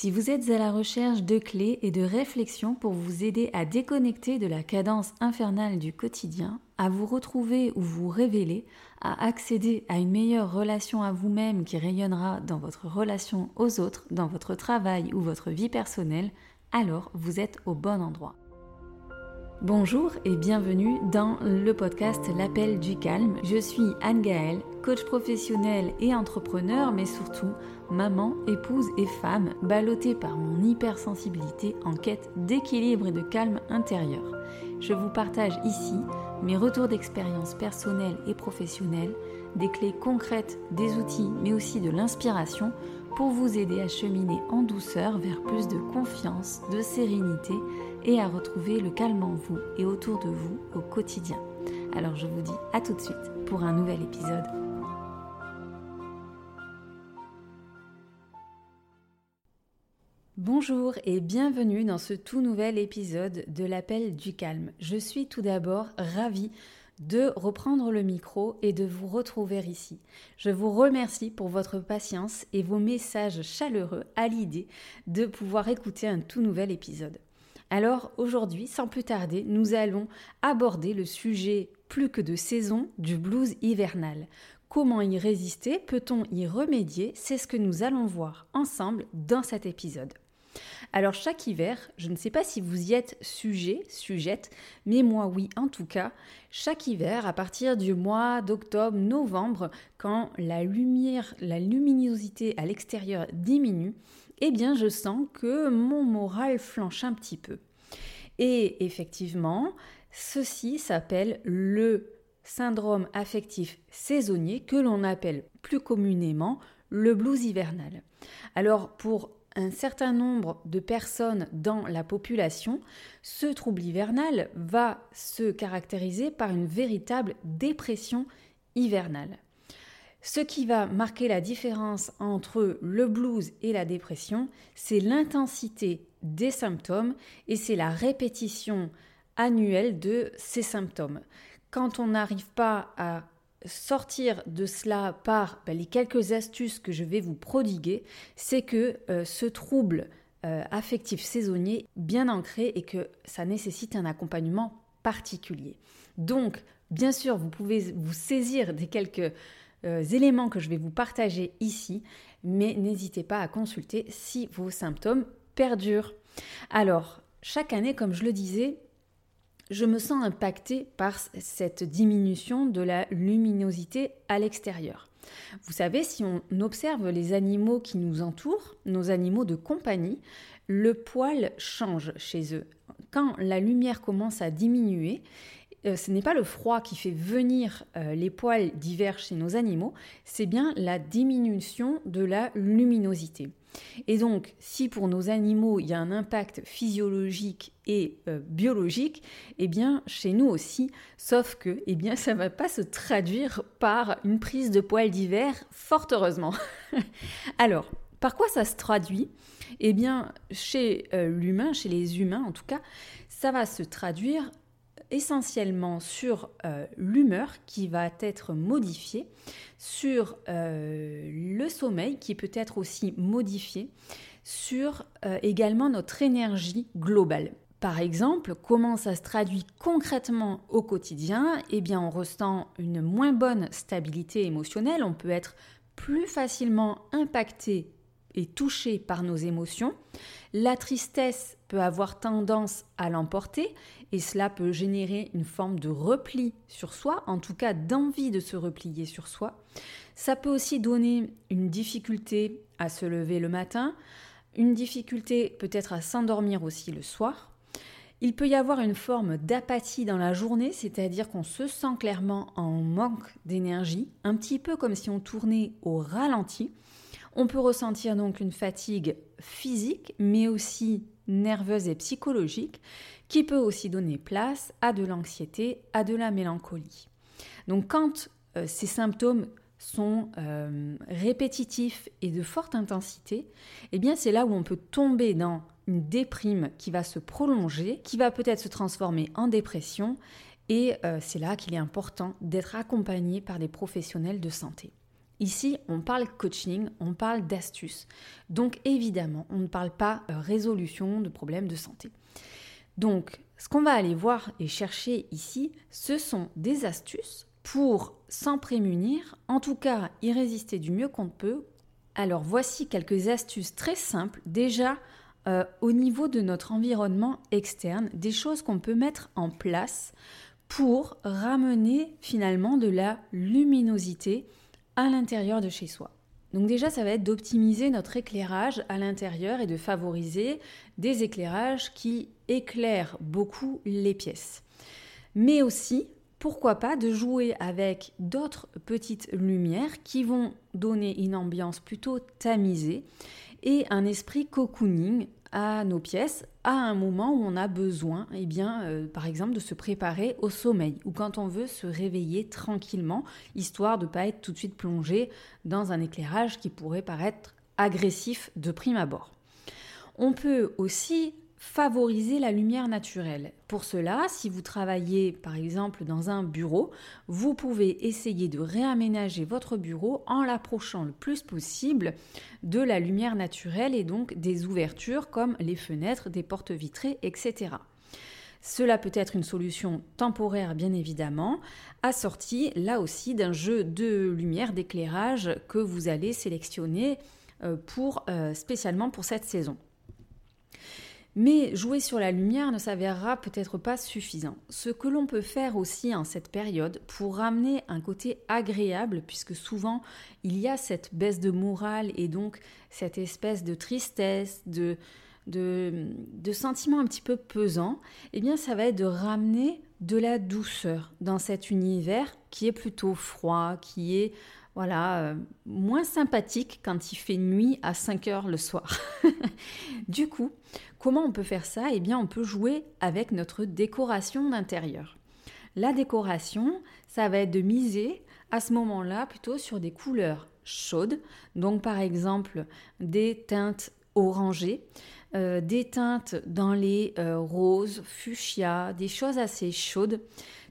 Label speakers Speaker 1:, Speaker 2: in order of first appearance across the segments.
Speaker 1: Si vous êtes à la recherche de clés et de réflexions pour vous aider à déconnecter de la cadence infernale du quotidien, à vous retrouver ou vous révéler, à accéder à une meilleure relation à vous-même qui rayonnera dans votre relation aux autres, dans votre travail ou votre vie personnelle, alors vous êtes au bon endroit. Bonjour et bienvenue dans le podcast L'appel du calme. Je suis Anne Gaëlle, coach professionnel et entrepreneur, mais surtout maman, épouse et femme, ballottée par mon hypersensibilité en quête d'équilibre et de calme intérieur. Je vous partage ici mes retours d'expérience personnelle et professionnelle, des clés concrètes, des outils, mais aussi de l'inspiration pour vous aider à cheminer en douceur vers plus de confiance, de sérénité et à retrouver le calme en vous et autour de vous au quotidien. Alors je vous dis à tout de suite pour un nouvel épisode. Bonjour et bienvenue dans ce tout nouvel épisode de l'appel du calme. Je suis tout d'abord ravie de reprendre le micro et de vous retrouver ici. Je vous remercie pour votre patience et vos messages chaleureux à l'idée de pouvoir écouter un tout nouvel épisode. Alors aujourd'hui, sans plus tarder, nous allons aborder le sujet plus que de saison du blues hivernal. Comment y résister? Peut-on y remédier? C'est ce que nous allons voir ensemble dans cet épisode. Alors chaque hiver, je ne sais pas si vous y êtes sujet, sujette, mais moi oui en tout cas, chaque hiver à partir du mois d'octobre, novembre, quand la lumière, la luminosité à l'extérieur diminue, eh bien je sens que mon moral flanche un petit peu. Et effectivement, ceci s'appelle le syndrome affectif saisonnier que l'on appelle plus communément le blues hivernal. Alors pour certain nombre de personnes dans la population, ce trouble hivernal va se caractériser par une véritable dépression hivernale. Ce qui va marquer la différence entre le blues et la dépression, c'est l'intensité des symptômes et c'est la répétition annuelle de ces symptômes. Quand on n'arrive pas à sortir de cela par ben, les quelques astuces que je vais vous prodiguer, c'est que euh, ce trouble euh, affectif saisonnier bien ancré et que ça nécessite un accompagnement particulier. Donc, bien sûr, vous pouvez vous saisir des quelques euh, éléments que je vais vous partager ici, mais n'hésitez pas à consulter si vos symptômes perdurent. Alors, chaque année, comme je le disais, je me sens impactée par cette diminution de la luminosité à l'extérieur. Vous savez, si on observe les animaux qui nous entourent, nos animaux de compagnie, le poil change chez eux. Quand la lumière commence à diminuer, euh, ce n'est pas le froid qui fait venir euh, les poils divers chez nos animaux, c'est bien la diminution de la luminosité. Et donc, si pour nos animaux, il y a un impact physiologique et euh, biologique, eh bien, chez nous aussi, sauf que, eh bien, ça ne va pas se traduire par une prise de poils d'hiver, fort heureusement. Alors, par quoi ça se traduit? Eh bien, chez l'humain, chez les humains en tout cas, ça va se traduire essentiellement sur euh, l'humeur qui va être modifiée, sur euh, le sommeil qui peut être aussi modifié, sur euh, également notre énergie globale. Par exemple, comment ça se traduit concrètement au quotidien? Eh bien, on ressent une moins bonne stabilité émotionnelle, on peut être plus facilement impacté touché par nos émotions. La tristesse peut avoir tendance à l'emporter et cela peut générer une forme de repli sur soi, en tout cas d'envie de se replier sur soi. Ça peut aussi donner une difficulté à se lever le matin, une difficulté peut-être à s'endormir aussi le soir. Il peut y avoir une forme d'apathie dans la journée, c'est-à-dire qu'on se sent clairement en manque d'énergie, un petit peu comme si on tournait au ralenti. On peut ressentir donc une fatigue physique, mais aussi nerveuse et psychologique, qui peut aussi donner place à de l'anxiété, à de la mélancolie. Donc quand euh, ces symptômes sont euh, répétitifs et de forte intensité, eh bien c'est là où on peut tomber dans une déprime qui va se prolonger, qui va peut-être se transformer en dépression, et euh, c'est là qu'il est important d'être accompagné par des professionnels de santé. Ici, on parle coaching, on parle d'astuces. Donc évidemment, on ne parle pas euh, résolution de problèmes de santé. Donc, ce qu'on va aller voir et chercher ici, ce sont des astuces pour s'en prémunir, en tout cas y résister du mieux qu'on peut. Alors voici quelques astuces très simples déjà euh, au niveau de notre environnement externe, des choses qu'on peut mettre en place pour ramener finalement de la luminosité à l'intérieur de chez soi. Donc déjà, ça va être d'optimiser notre éclairage à l'intérieur et de favoriser des éclairages qui éclairent beaucoup les pièces. Mais aussi, pourquoi pas, de jouer avec d'autres petites lumières qui vont donner une ambiance plutôt tamisée et un esprit cocooning à nos pièces à un moment où on a besoin, eh bien, euh, par exemple, de se préparer au sommeil ou quand on veut se réveiller tranquillement, histoire de ne pas être tout de suite plongé dans un éclairage qui pourrait paraître agressif de prime abord. On peut aussi favoriser la lumière naturelle. Pour cela, si vous travaillez par exemple dans un bureau, vous pouvez essayer de réaménager votre bureau en l'approchant le plus possible de la lumière naturelle et donc des ouvertures comme les fenêtres, des portes vitrées, etc. Cela peut être une solution temporaire bien évidemment, assortie là aussi d'un jeu de lumière, d'éclairage que vous allez sélectionner euh, euh, spécialement pour cette saison. Mais jouer sur la lumière ne s'avérera peut-être pas suffisant. Ce que l'on peut faire aussi en cette période pour ramener un côté agréable, puisque souvent il y a cette baisse de morale et donc cette espèce de tristesse, de, de, de un petit peu pesants, eh bien ça va être de ramener de la douceur dans cet univers qui est plutôt froid, qui est voilà, euh, moins sympathique quand il fait nuit à 5 heures le soir. du coup, comment on peut faire ça? Eh bien, on peut jouer avec notre décoration d'intérieur. La décoration, ça va être de miser à ce moment-là plutôt sur des couleurs chaudes, donc par exemple des teintes orangées, euh, des teintes dans les euh, roses, fuchsia, des choses assez chaudes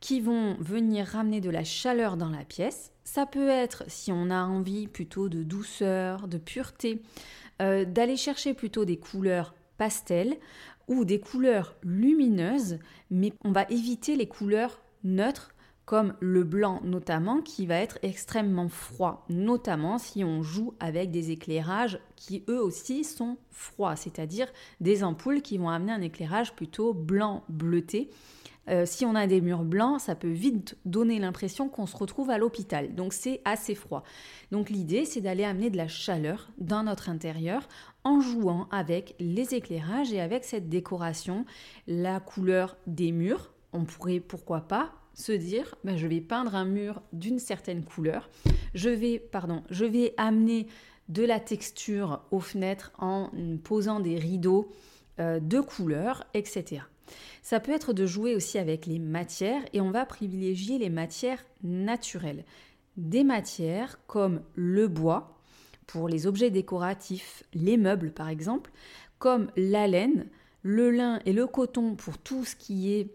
Speaker 1: qui vont venir ramener de la chaleur dans la pièce. Ça peut être, si on a envie plutôt de douceur, de pureté, euh, d'aller chercher plutôt des couleurs pastel ou des couleurs lumineuses, mais on va éviter les couleurs neutres comme le blanc notamment, qui va être extrêmement froid, notamment si on joue avec des éclairages qui eux aussi sont froids, c'est-à-dire des ampoules qui vont amener un éclairage plutôt blanc bleuté euh, si on a des murs blancs, ça peut vite donner l'impression qu'on se retrouve à l'hôpital. Donc c'est assez froid. Donc l'idée, c'est d'aller amener de la chaleur dans notre intérieur en jouant avec les éclairages et avec cette décoration, la couleur des murs. On pourrait, pourquoi pas, se dire, ben, je vais peindre un mur d'une certaine couleur. Je vais, pardon, je vais amener de la texture aux fenêtres en posant des rideaux euh, de couleurs, etc. Ça peut être de jouer aussi avec les matières et on va privilégier les matières naturelles. Des matières comme le bois pour les objets décoratifs, les meubles par exemple, comme la laine, le lin et le coton pour tout ce qui est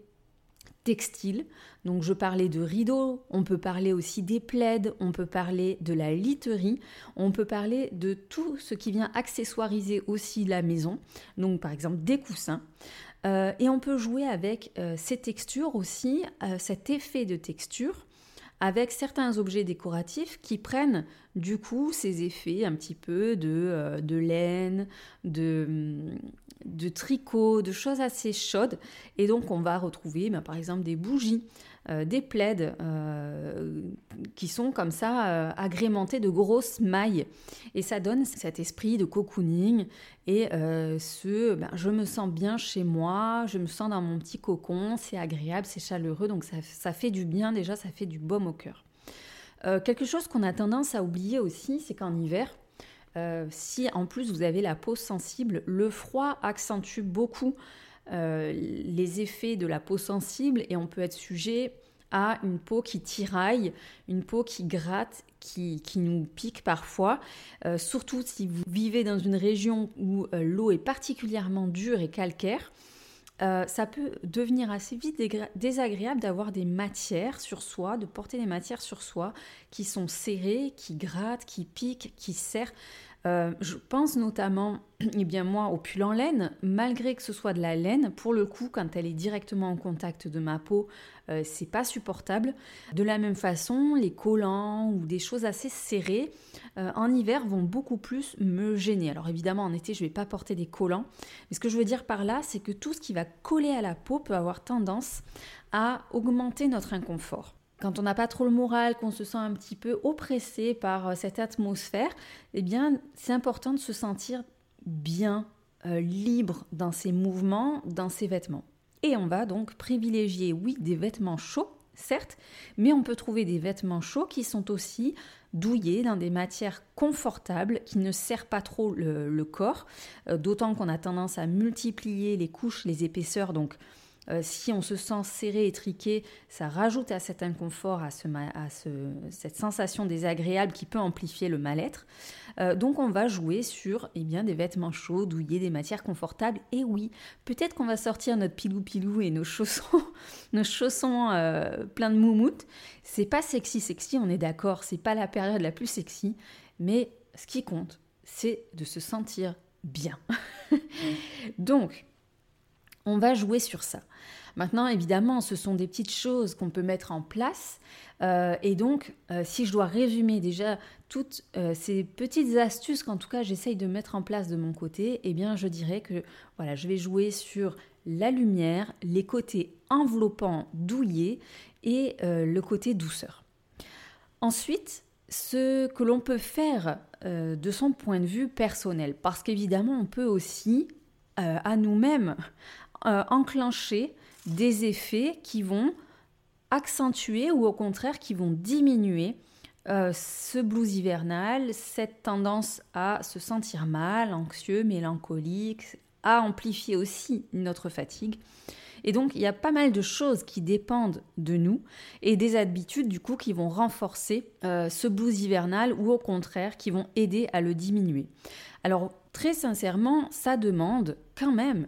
Speaker 1: textile. Donc je parlais de rideaux, on peut parler aussi des plaides, on peut parler de la literie, on peut parler de tout ce qui vient accessoiriser aussi la maison. Donc par exemple des coussins. Euh, et on peut jouer avec euh, ces textures aussi, euh, cet effet de texture, avec certains objets décoratifs qui prennent du coup ces effets un petit peu de, de laine, de, de tricot, de choses assez chaudes. Et donc on va retrouver ben, par exemple des bougies, euh, des plaids euh, qui sont comme ça euh, agrémentés de grosses mailles. Et ça donne cet esprit de cocooning et ce ben, je me sens bien chez moi, je me sens dans mon petit cocon, c'est agréable, c'est chaleureux, donc ça, ça, fait du bien déjà, ça fait du baume au cœur. quelque chose qu'on a tendance à oublier aussi, c'est qu'en hiver, euh, si en plus vous avez la peau sensible, le froid accentue beaucoup euh, les effets de la peau sensible et on peut être sujet à une peau qui tiraille, une peau qui gratte, qui, nous pique parfois, euh, surtout si vous vivez dans une région où l'eau est particulièrement dure et calcaire. ça peut devenir assez vite désagréable d'avoir des matières sur soi, de porter des matières sur soi qui sont serrées, qui grattent, qui piquent, qui serrent. Euh, je pense notamment, eh bien moi, au pull en laine, malgré que ce soit de la laine, pour le coup, quand elle est directement en contact de ma peau, euh, c'est pas supportable. De la même façon, les collants ou des choses assez serrées euh, en hiver vont beaucoup plus me gêner. Alors évidemment, en été, je vais pas porter des collants, mais ce que je veux dire par là, c'est que tout ce qui va coller à la peau peut avoir tendance à augmenter notre inconfort quand on n'a pas trop le moral, qu'on se sent un petit peu oppressé par euh, cette atmosphère, eh bien, c'est important de se sentir bien, euh, libre dans ses mouvements, dans ses vêtements. Et on va donc privilégier, oui, des vêtements chauds, certes, mais on peut trouver des vêtements chauds qui sont aussi douillés dans des matières confortables qui ne serrent pas trop le, corps, euh, d'autant qu'on a tendance à multiplier les couches, les épaisseurs, donc euh, si on se sent serré, étriqué, ça rajoute à cet inconfort, à, cette sensation désagréable qui peut amplifier le mal-être. Euh, donc on va jouer sur eh bien, des vêtements chauds, douillés, des matières confortables. Et oui, peut-être qu'on va sortir notre pilou-pilou et nos chaussons, nos chaussons euh, pleins de moumoute. C'est pas sexy, sexy, on est d'accord, c'est pas la période la plus sexy, mais ce qui compte, c'est de se sentir bien. donc, on va jouer sur ça. Maintenant, évidemment, ce sont des petites choses qu'on peut mettre en place. Euh, et donc, euh, si je dois résumer déjà toutes euh, ces petites astuces qu'en tout cas j'essaye de mettre en place de mon côté, eh bien, je dirais que voilà, je vais jouer sur la lumière, les côtés enveloppants, douillés et le côté douceur. Ensuite, ce que l'on peut faire de son point de vue personnel, parce qu'évidemment, on peut aussi à nous-mêmes euh, enclencher des effets qui vont accentuer ou au contraire qui vont diminuer euh, ce blues hivernal, cette tendance à se sentir mal, anxieux, mélancolique, à amplifier aussi notre fatigue. Et donc, il y a pas mal de choses qui dépendent de nous et des habitudes, du coup, qui vont renforcer euh, ce blues hivernal ou au contraire, qui vont aider à le diminuer. Alors, très sincèrement, ça demande quand même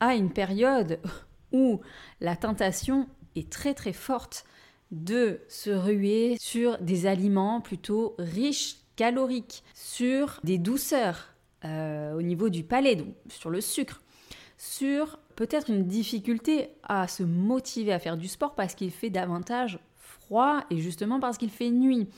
Speaker 1: à une période où la tentation est très très forte de se ruer sur des aliments plutôt riches, caloriques, sur des douceurs euh, au niveau du palais, donc sur le sucre, sur peut-être une difficulté à se motiver à faire du sport parce qu'il fait davantage froid et justement parce qu'il fait nuit,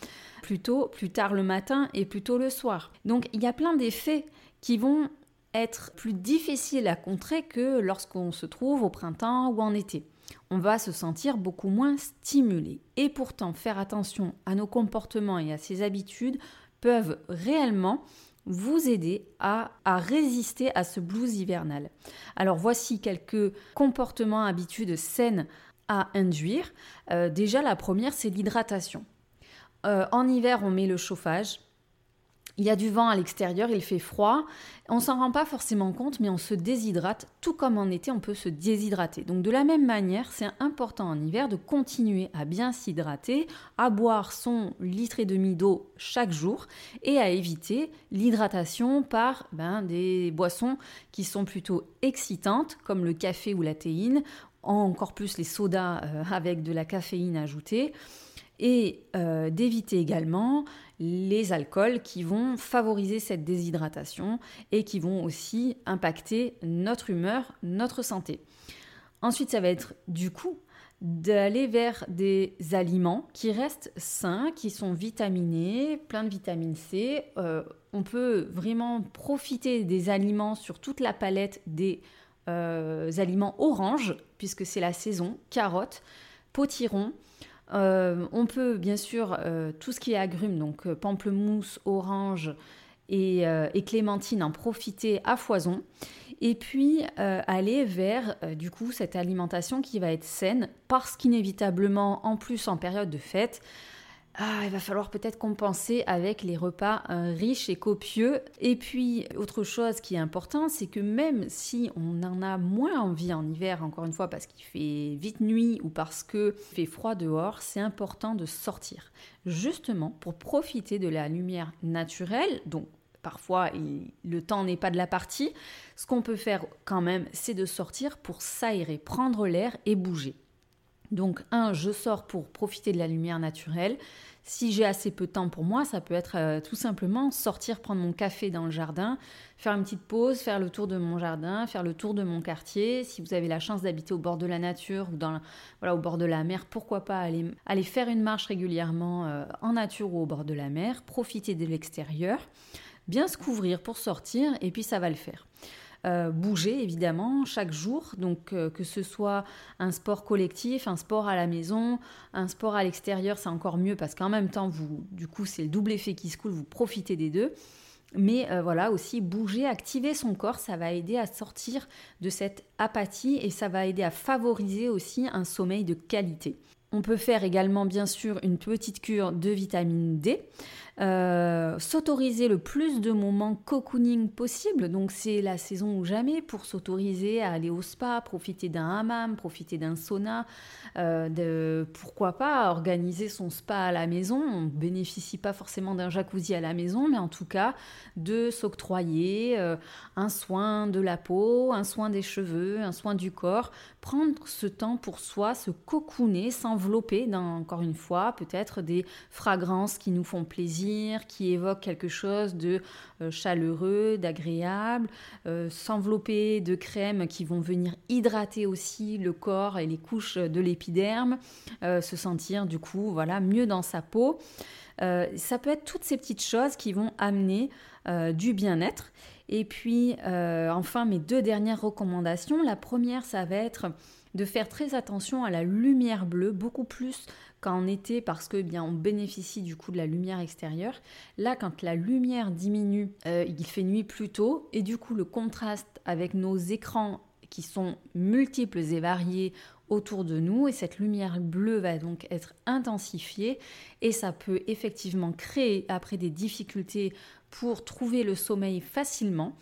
Speaker 1: plutôt plus tard le matin et plutôt le soir. Donc il y a plein d'effets qui vont être plus difficile à contrer que lorsqu'on se trouve au printemps ou en été. On va se sentir beaucoup moins stimulé. Et pourtant, faire attention à nos comportements et à ses habitudes peuvent réellement vous aider à, résister à ce blues hivernal. Alors voici quelques comportements, habitudes saines à induire. Euh, déjà, la première, c'est l'hydratation. Euh, en hiver, on met le chauffage. Il y a du vent à l'extérieur, il fait froid. On s'en rend pas forcément compte, mais on se déshydrate, tout comme en été, on peut se déshydrater. Donc de la même manière, c'est important en hiver de continuer à bien s'hydrater, à boire son litre et demi d'eau chaque jour et à éviter l'hydratation par ben, des boissons qui sont plutôt excitantes, comme le café ou la théine, encore plus les sodas euh, avec de la caféine ajoutée et euh, d'éviter également les alcools qui vont favoriser cette déshydratation et qui vont aussi impacter notre humeur, notre santé. Ensuite, ça va être du coup d'aller vers des aliments qui restent sains, qui sont vitaminés, plein de vitamine C. Euh, on peut vraiment profiter des aliments sur toute la palette des euh, aliments oranges, puisque c'est la saison, carottes, potirons, euh, on peut bien sûr euh, tout ce qui est agrumes, donc euh, pamplemousse, orange et, clémentine, en profiter à foison. Et puis aller vers du coup cette alimentation qui va être saine parce qu'inévitablement, en plus en période de fête, ah, il va falloir peut-être compenser avec les repas euh, riches et copieux. Et puis, autre chose qui est important, c'est que même si on en a moins envie en hiver, encore une fois, parce qu'il fait vite nuit ou parce qu'il fait froid dehors, c'est important de sortir. Justement pour profiter de la lumière naturelle, donc parfois le temps n'est pas de la partie, ce qu'on peut faire quand même, c'est de sortir pour s'aérer, prendre l'air et bouger. Donc, un, je sors pour profiter de la lumière naturelle. Si j'ai assez peu de temps pour moi, ça peut être euh, tout simplement sortir prendre mon café dans le jardin, faire une petite pause, faire le tour de mon jardin, faire le tour de mon quartier. Si vous avez la chance d'habiter au bord de la nature ou dans, voilà, au bord de la mer, pourquoi pas aller, aller faire une marche régulièrement euh, en nature ou au bord de la mer, profiter de l'extérieur, bien se couvrir pour sortir et puis ça va le faire. Euh, bouger évidemment chaque jour, donc euh, que ce soit un sport collectif, un sport à la maison, un sport à l'extérieur, c'est encore mieux parce qu'en même temps, vous, du coup, c'est le double effet qui se coule, vous profitez des deux. Mais euh, voilà, aussi bouger, activer son corps, ça va aider à sortir de cette apathie et ça va aider à favoriser aussi un sommeil de qualité. On peut faire également bien sûr une petite cure de vitamine D. Euh, s'autoriser le plus de moments cocooning possible. Donc c'est la saison ou jamais pour s'autoriser à aller au spa, profiter d'un hammam, profiter d'un sauna. Euh, de, pourquoi pas organiser son spa à la maison. On bénéficie pas forcément d'un jacuzzi à la maison, mais en tout cas de s'octroyer euh, un soin de la peau, un soin des cheveux, un soin du corps. Prendre ce temps pour soi, se cocooner, s'envelopper dans, encore une fois, peut-être des fragrances qui nous font plaisir qui évoque quelque chose de euh, chaleureux, d'agréable, euh, s'envelopper de crèmes qui vont venir hydrater aussi le corps et les couches de l'épiderme, euh, se sentir du coup voilà mieux dans sa peau. ça peut être toutes ces petites choses qui vont amener du bien-être. Et puis, enfin, mes deux dernières recommandations. La première, ça va être de faire très attention à la lumière bleue, beaucoup plus qu'en été parce que eh bien on bénéficie du coup de la lumière extérieure. Là, quand la lumière diminue, euh, il fait nuit plus tôt et du coup le contraste avec nos écrans qui sont multiples et variés autour de nous et cette lumière bleue va donc être intensifiée et ça peut effectivement créer après des difficultés pour trouver le sommeil facilement.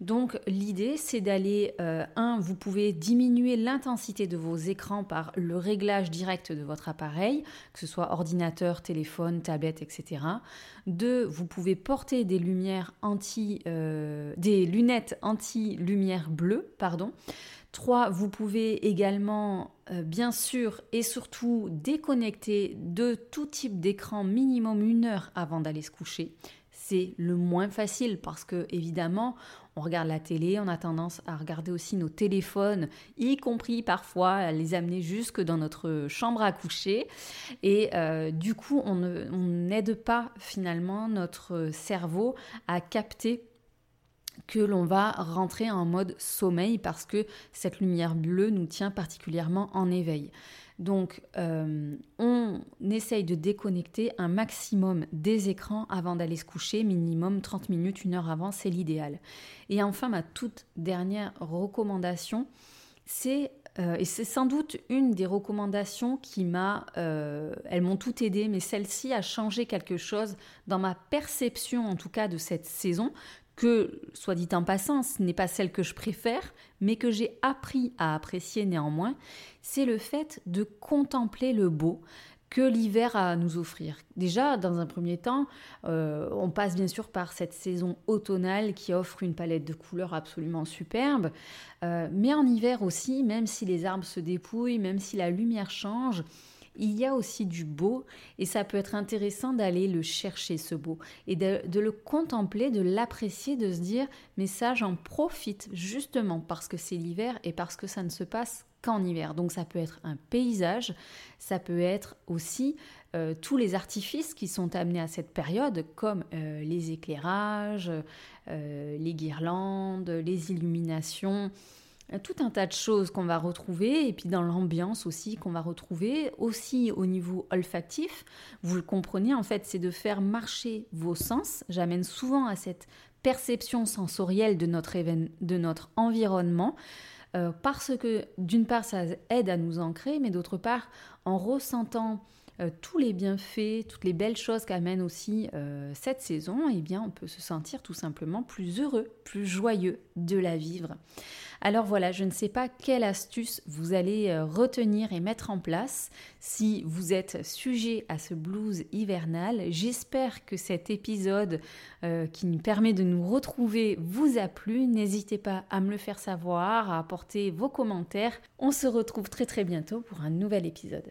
Speaker 1: Donc l'idée c'est d'aller, euh, un, vous pouvez diminuer l'intensité de vos écrans par le réglage direct de votre appareil, que ce soit ordinateur, téléphone, tablette, etc. Deux, vous pouvez porter euh, des lunettes anti-lumière bleue, pardon. Trois, vous pouvez également, euh, bien sûr et surtout, déconnecter de tout type d'écran minimum une heure avant d'aller se coucher le moins facile parce que évidemment on regarde la télé, on a tendance à regarder aussi nos téléphones, y compris parfois à les amener jusque dans notre chambre à coucher. Et euh, du coup, on n'aide pas finalement notre cerveau à capter que l'on va rentrer en mode sommeil parce que cette lumière bleue nous tient particulièrement en éveil. Donc, euh, on essaye de déconnecter un maximum des écrans avant d'aller se coucher, minimum 30 minutes, une heure avant, c'est l'idéal. Et enfin, ma toute dernière recommandation, c'est euh, et c'est sans doute une des recommandations qui m'a, euh, elles m'ont tout aidé, mais celle-ci a changé quelque chose dans ma perception, en tout cas, de cette saison, que, soit dit en passant, ce n'est pas celle que je préfère, mais que j'ai appris à apprécier néanmoins, c'est le fait de contempler le beau que l'hiver a à nous offrir. Déjà, dans un premier temps, euh, on passe bien sûr par cette saison automnale qui offre une palette de couleurs absolument superbe, euh, mais en hiver aussi, même si les arbres se dépouillent, même si la lumière change, il y a aussi du beau et ça peut être intéressant d'aller le chercher ce beau et de, le contempler, de l'apprécier, de se dire mais ça j'en profite justement parce que c'est l'hiver et parce que ça ne se passe qu'en hiver. Donc ça peut être un paysage, ça peut être aussi euh, tous les artifices qui sont amenés à cette période, comme euh, les éclairages, euh, les guirlandes, les illuminations, tout un tas de choses qu'on va retrouver et puis dans l'ambiance aussi qu'on va retrouver aussi au niveau olfactif. Vous le comprenez en fait, c'est de faire marcher vos sens. J'amène souvent à cette perception sensorielle de notre, environnement. Euh, parce que d'une part ça aide à nous ancrer, mais d'autre part en ressentant euh, tous les bienfaits, toutes les belles choses qu'amène aussi euh, cette saison, eh bien on peut se sentir tout simplement plus heureux, plus joyeux de la vivre. Alors voilà, je ne sais pas quelle astuce vous allez euh, retenir et mettre en place si vous êtes sujet à ce blues hivernal. J'espère que cet épisode qui nous permet de nous retrouver vous a plu. N'hésitez pas à me le faire savoir, à apporter vos commentaires. On se retrouve très très bientôt pour un nouvel épisode.